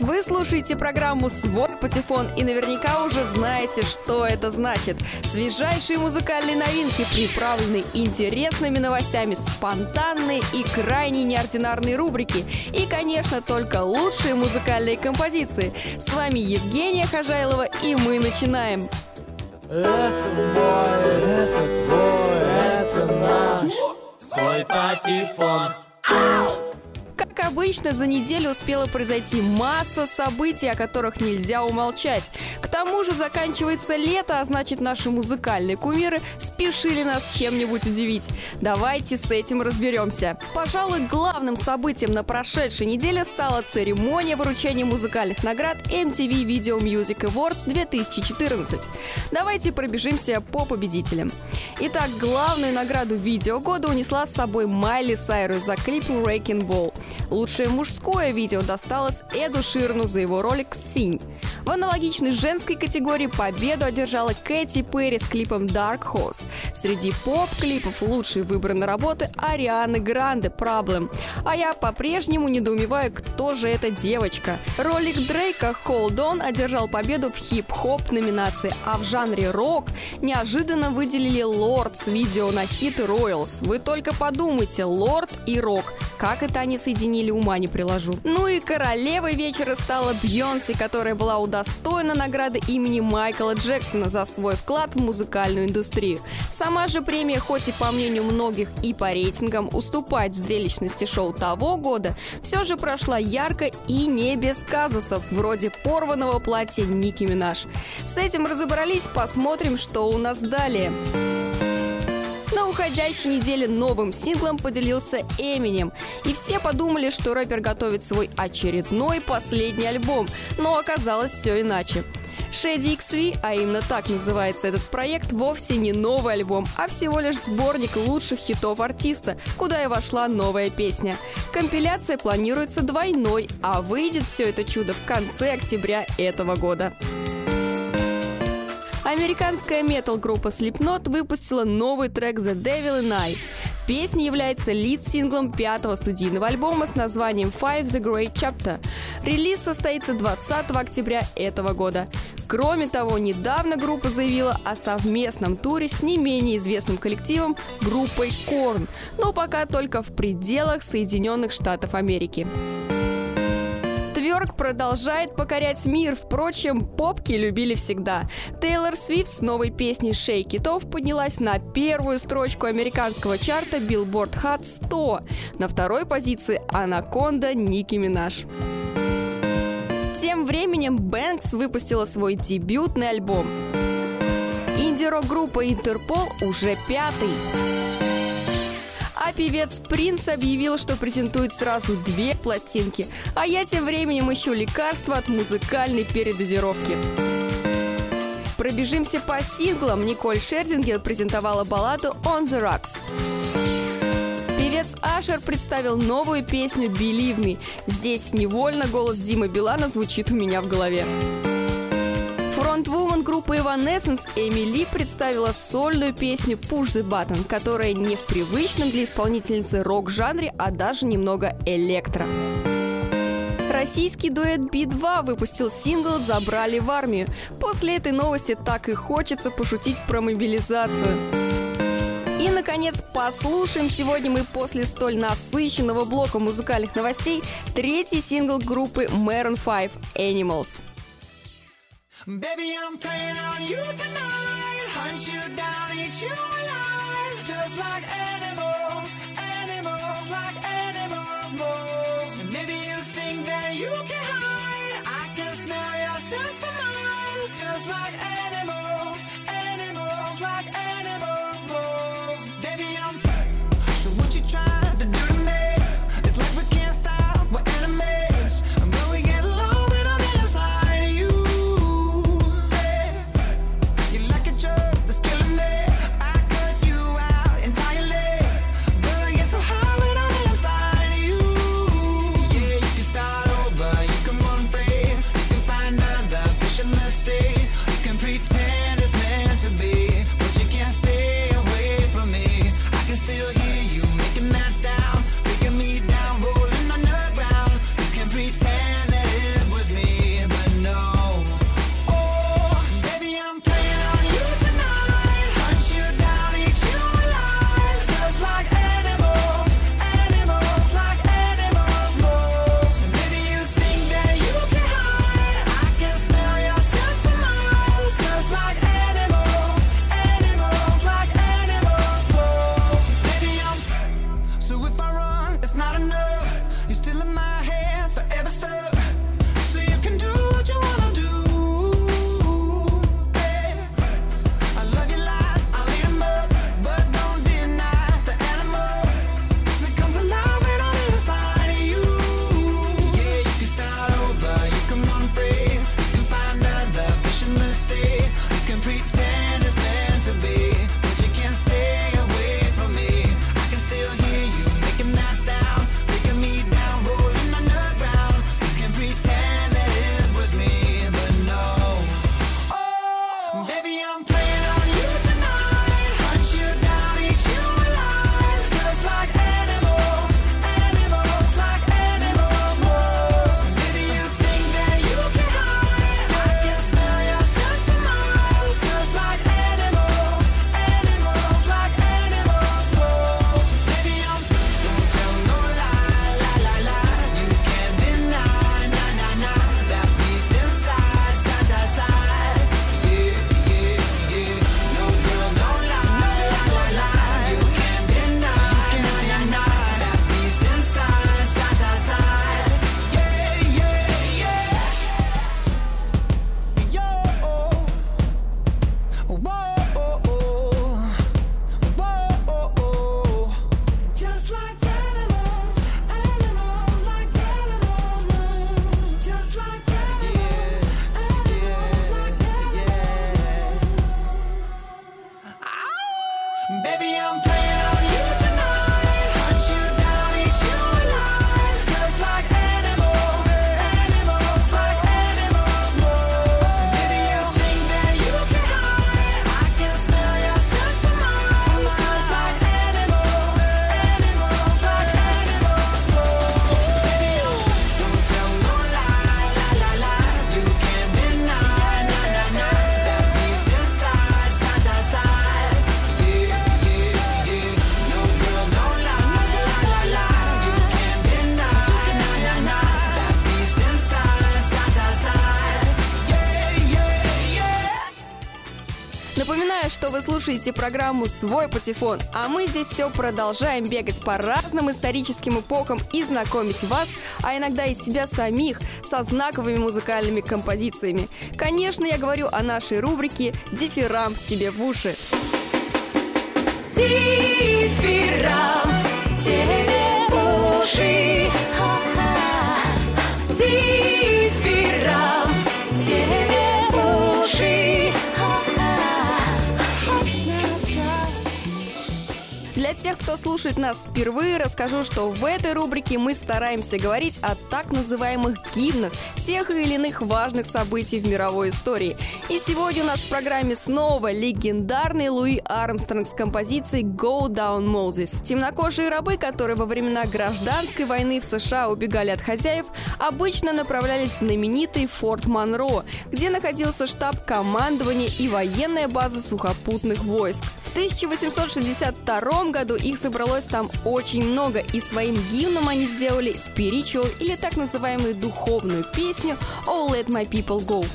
Вы слушаете программу «Свой патефон» и наверняка уже знаете, что это значит. Свежайшие музыкальные новинки, приправленные интересными новостями, спонтанные и крайне неординарные рубрики. И, конечно, только лучшие музыкальные композиции. С вами Евгения Хожайлова, и мы начинаем. Это мой, это твой, это наш Свой патефон. Ау! Обычно, за неделю успела произойти масса событий, о которых нельзя умолчать. К тому же заканчивается лето, а значит наши музыкальные кумиры спешили нас чем-нибудь удивить. Давайте с этим разберемся. Пожалуй, главным событием на прошедшей неделе стала церемония вручения музыкальных наград MTV Video Music Awards 2014. Давайте пробежимся по победителям. Итак, главную награду видео года унесла с собой Майли Сайрус за клип Wrecking Ball. Лучшее мужское видео досталось Эду Ширну за его ролик «Синь». В аналогичной женской категории победу одержала Кэти Перри с клипом Dark Horse. Среди поп-клипов лучшие выбраны работы Арианы Гранде «Problem». А я по-прежнему недоумеваю, кто же эта девочка. Ролик Дрейка «Hold On» одержал победу в хип-хоп номинации, а в жанре рок неожиданно выделили Лорд с видео на хит Royals. Вы только подумайте, Лорд и рок. Как это они соединили, ума не приложу. Ну и королевой вечера стала Бьонси, которая была удостоена награды имени Майкла Джексона за свой вклад в музыкальную индустрию. Сама же премия, хоть и по мнению многих и по рейтингам уступает в зрелищности шоу того года, все же прошла ярко и не без казусов, вроде порванного платья Ники Минаж. С этим разобрались, посмотрим, что у нас далее. На уходящей неделе новым синглом поделился Эминем. И все подумали, что рэпер готовит свой очередной последний альбом. Но оказалось все иначе. Shady XV, а именно так называется этот проект, вовсе не новый альбом, а всего лишь сборник лучших хитов артиста, куда и вошла новая песня. Компиляция планируется двойной, а выйдет все это чудо в конце октября этого года. Американская метал-группа Slipknot выпустила новый трек The Devil in I. Песня является лид-синглом пятого студийного альбома с названием Five The Great Chapter. Релиз состоится 20 октября этого года. Кроме того, недавно группа заявила о совместном туре с не менее известным коллективом группой Korn, но пока только в пределах Соединенных Штатов Америки. Тверк продолжает покорять мир. Впрочем, попки любили всегда. Тейлор Свифт с новой песней «Shake It Off» поднялась на первую строчку американского чарта Billboard Hot 100. На второй позиции «Анаконда» Ники Минаж. Тем временем Бэнкс выпустила свой дебютный альбом. Инди-рок-группа Интерпол уже пятый. А певец Принц объявил, что презентует сразу две пластинки. А я тем временем ищу лекарства от музыкальной передозировки. Пробежимся по синглам. Николь Шердингер презентовала балладу «On the Rocks». Певец Ашер представил новую песню «Believe Me». Здесь невольно голос Димы Билана звучит у меня в голове. Фронтвумен группы Evanescence Эмили представила сольную песню Push the Button, которая не в привычном для исполнительницы рок-жанре, а даже немного электро. Российский дуэт Би-2 выпустил сингл «Забрали в армию». После этой новости так и хочется пошутить про мобилизацию. И, наконец, послушаем сегодня мы после столь насыщенного блока музыкальных новостей третий сингл группы Maroon 5 «Animals». Baby, I'm playing on you tonight. Hunt you down, eat you alive. Just like animals, animals, like animals, moles. Maybe you think that you can слушаете программу «Свой патефон», а мы здесь все продолжаем бегать по разным историческим эпохам и знакомить вас, а иногда и себя самих, со знаковыми музыкальными композициями. Конечно, я говорю о нашей рубрике «Дифирам тебе в уши». Дифирам тебе в уши. Дифирам тех, кто слушает нас впервые, расскажу, что в этой рубрике мы стараемся говорить о так называемых гимнах, тех или иных важных событий в мировой истории. И сегодня у нас в программе снова легендарный Луи Армстронг с композицией «Go Down Moses». Темнокожие рабы, которые во времена гражданской войны в США убегали от хозяев, обычно направлялись в знаменитый Форт Монро, где находился штаб командования и военная база сухопутных войск. В 1862 году их собралось там очень много, и своим гимном они сделали spiritual или так называемую духовную песню «Oh Let My People Go».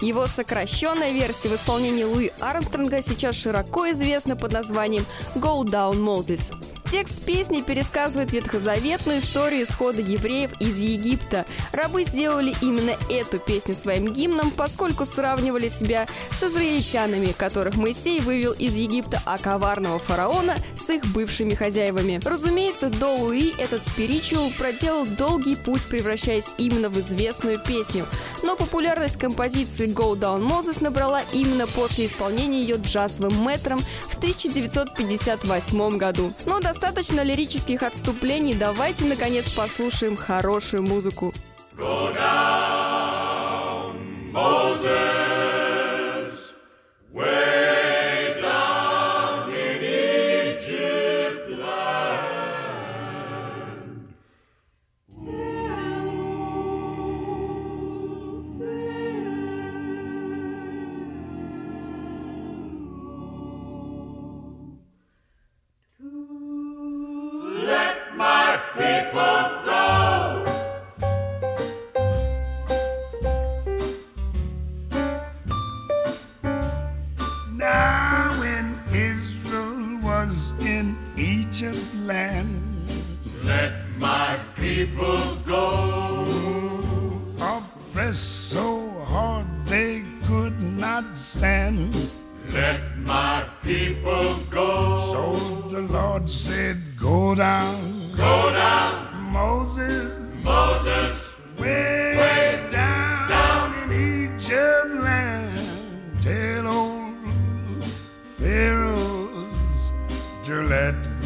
Его сокращенная версия в исполнении Луи Армстронга сейчас широко известна под названием «Go Down Moses». Текст песни пересказывает ветхозаветную историю исхода евреев из Египта. Рабы сделали именно эту песню своим гимном, поскольку сравнивали себя с израильтянами, которых Моисей вывел из Египта, а коварного фараона с их бывшими хозяевами. Разумеется, до Луи этот спиричуал проделал долгий путь, превращаясь именно в известную песню. Но популярность композиции Go Down Moses набрала именно после исполнения ее джазовым мэтром в 1958 году. Но достаточно лирических отступлений, давайте наконец послушаем хорошую музыку. Now was in Egypt land, Let my people go. oppressed so hard they could not stand. Let my people go. So the Lord said, Go down, Go down, Moses, Moses, way,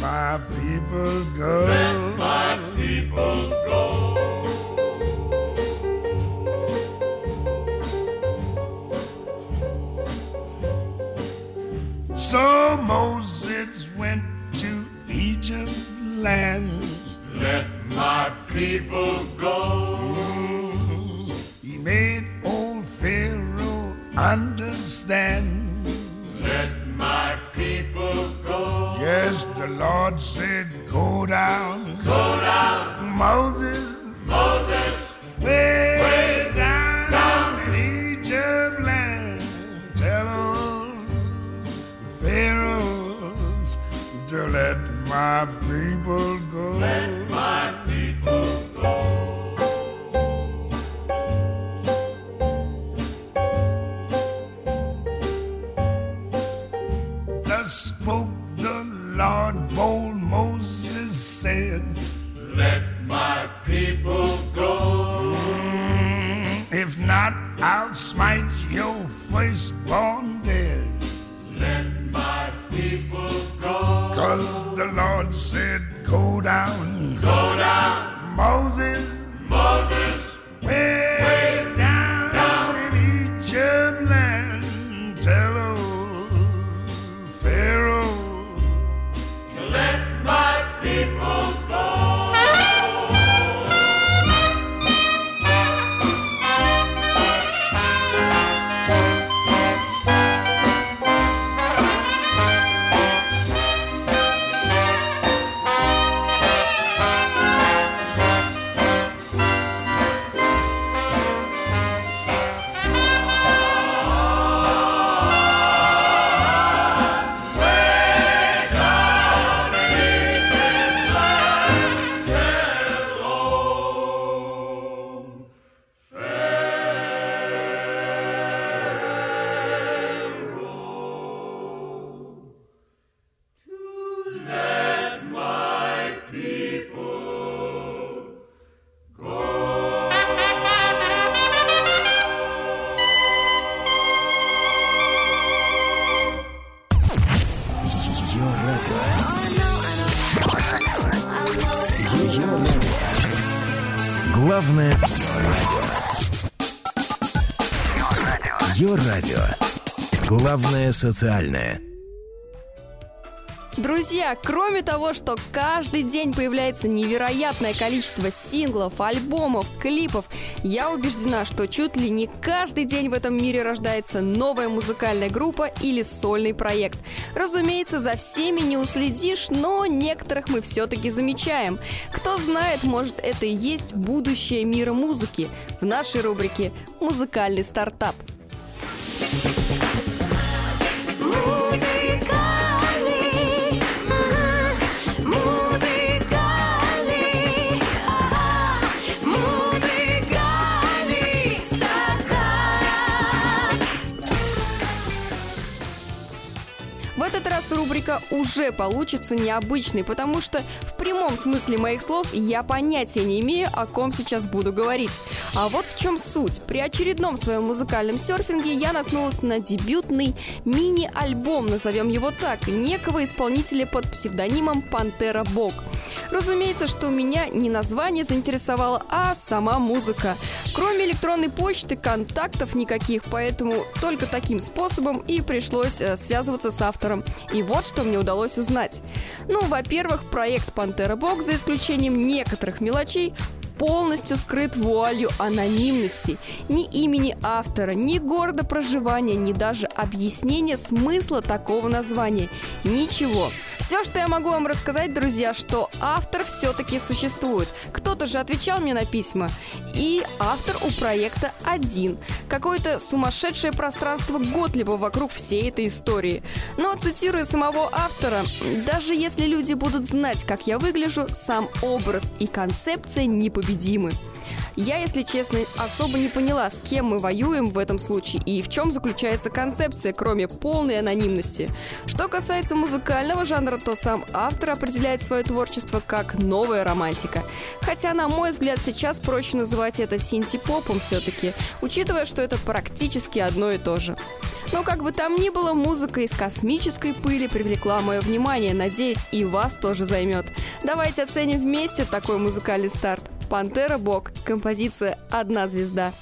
my people go. let my people go. So Moses went to Egypt land. Let my people go. He made old Pharaoh understand. Yes, the Lord said, Go down, Go down, Moses, Moses, way, way down, down. in Egypt land. Tell them, Pharaohs, to let my people go. let said, Let my people go. Mm, if not, I'll smite your firstborn dead. Let my people go. Cause the Lord said, Go down, Go down, Moses, Moses, way, Главное радио. Ее радио. Главное социальное. Друзья, кроме того, что каждый день появляется невероятное количество синглов, альбомов, клипов, я убеждена, что чуть ли не каждый день в этом мире рождается новая музыкальная группа или сольный проект. Разумеется, за всеми не уследишь, но некоторых мы все-таки замечаем. Кто знает, может это и есть будущее мира музыки в нашей рубрике «Музыкальный стартап». Музыкальный, этот раз рубрика уже получится необычной, потому что в прямом смысле моих слов я понятия не имею, о ком сейчас буду говорить. А вот в чем суть. При очередном своем музыкальном серфинге я наткнулась на дебютный мини-альбом, назовем его так, некого исполнителя под псевдонимом Пантера Бог. Разумеется, что меня не название заинтересовало, а сама музыка. Кроме электронной почты, контактов никаких, поэтому только таким способом и пришлось э, связываться с автором. И вот что мне удалось узнать. Ну, во-первых, проект Пантера Бог, за исключением некоторых мелочей, полностью скрыт вуалью анонимности. Ни имени автора, ни города проживания, ни даже объяснения смысла такого названия. Ничего. Все, что я могу вам рассказать, друзья, что автор все-таки существует. Кто-то же отвечал мне на письма. И автор у проекта один. Какое-то сумасшедшее пространство Готлиба вокруг всей этой истории. Но, цитируя самого автора, даже если люди будут знать, как я выгляжу, сам образ и концепция непобедимы. Я, если честно, особо не поняла, с кем мы воюем в этом случае и в чем заключается концепция, кроме полной анонимности. Что касается музыкального жанра, то сам автор определяет свое творчество как новая романтика. Хотя, на мой взгляд, сейчас проще называть это синти-попом все-таки, учитывая, что это практически одно и то же. Но как бы там ни было, музыка из космической пыли привлекла мое внимание, надеюсь, и вас тоже займет. Давайте оценим вместе такой музыкальный старт. Пантера Бог. Композиция «Одна звезда».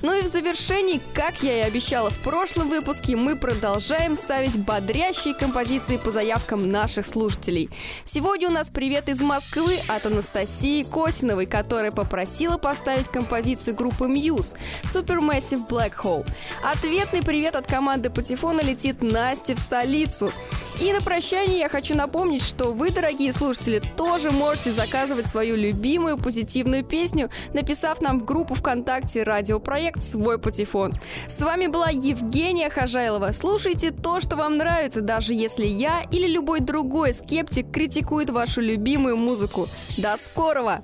Ну и в завершении, как я и обещала в прошлом выпуске, мы продолжаем ставить бодрящие композиции по заявкам наших слушателей. Сегодня у нас привет из Москвы от Анастасии Косиновой, которая попросила поставить композицию группы Muse Supermassive Black Hole. Ответный привет от команды Патефона летит Насте в столицу. И на прощание я хочу напомнить, что вы, дорогие слушатели, тоже можете заказывать свою любимую позитивную песню, написав нам в группу ВКонтакте радиопроект «Свой патефон». С вами была Евгения Хожайлова. Слушайте то, что вам нравится, даже если я или любой другой скептик критикует вашу любимую музыку. До скорого!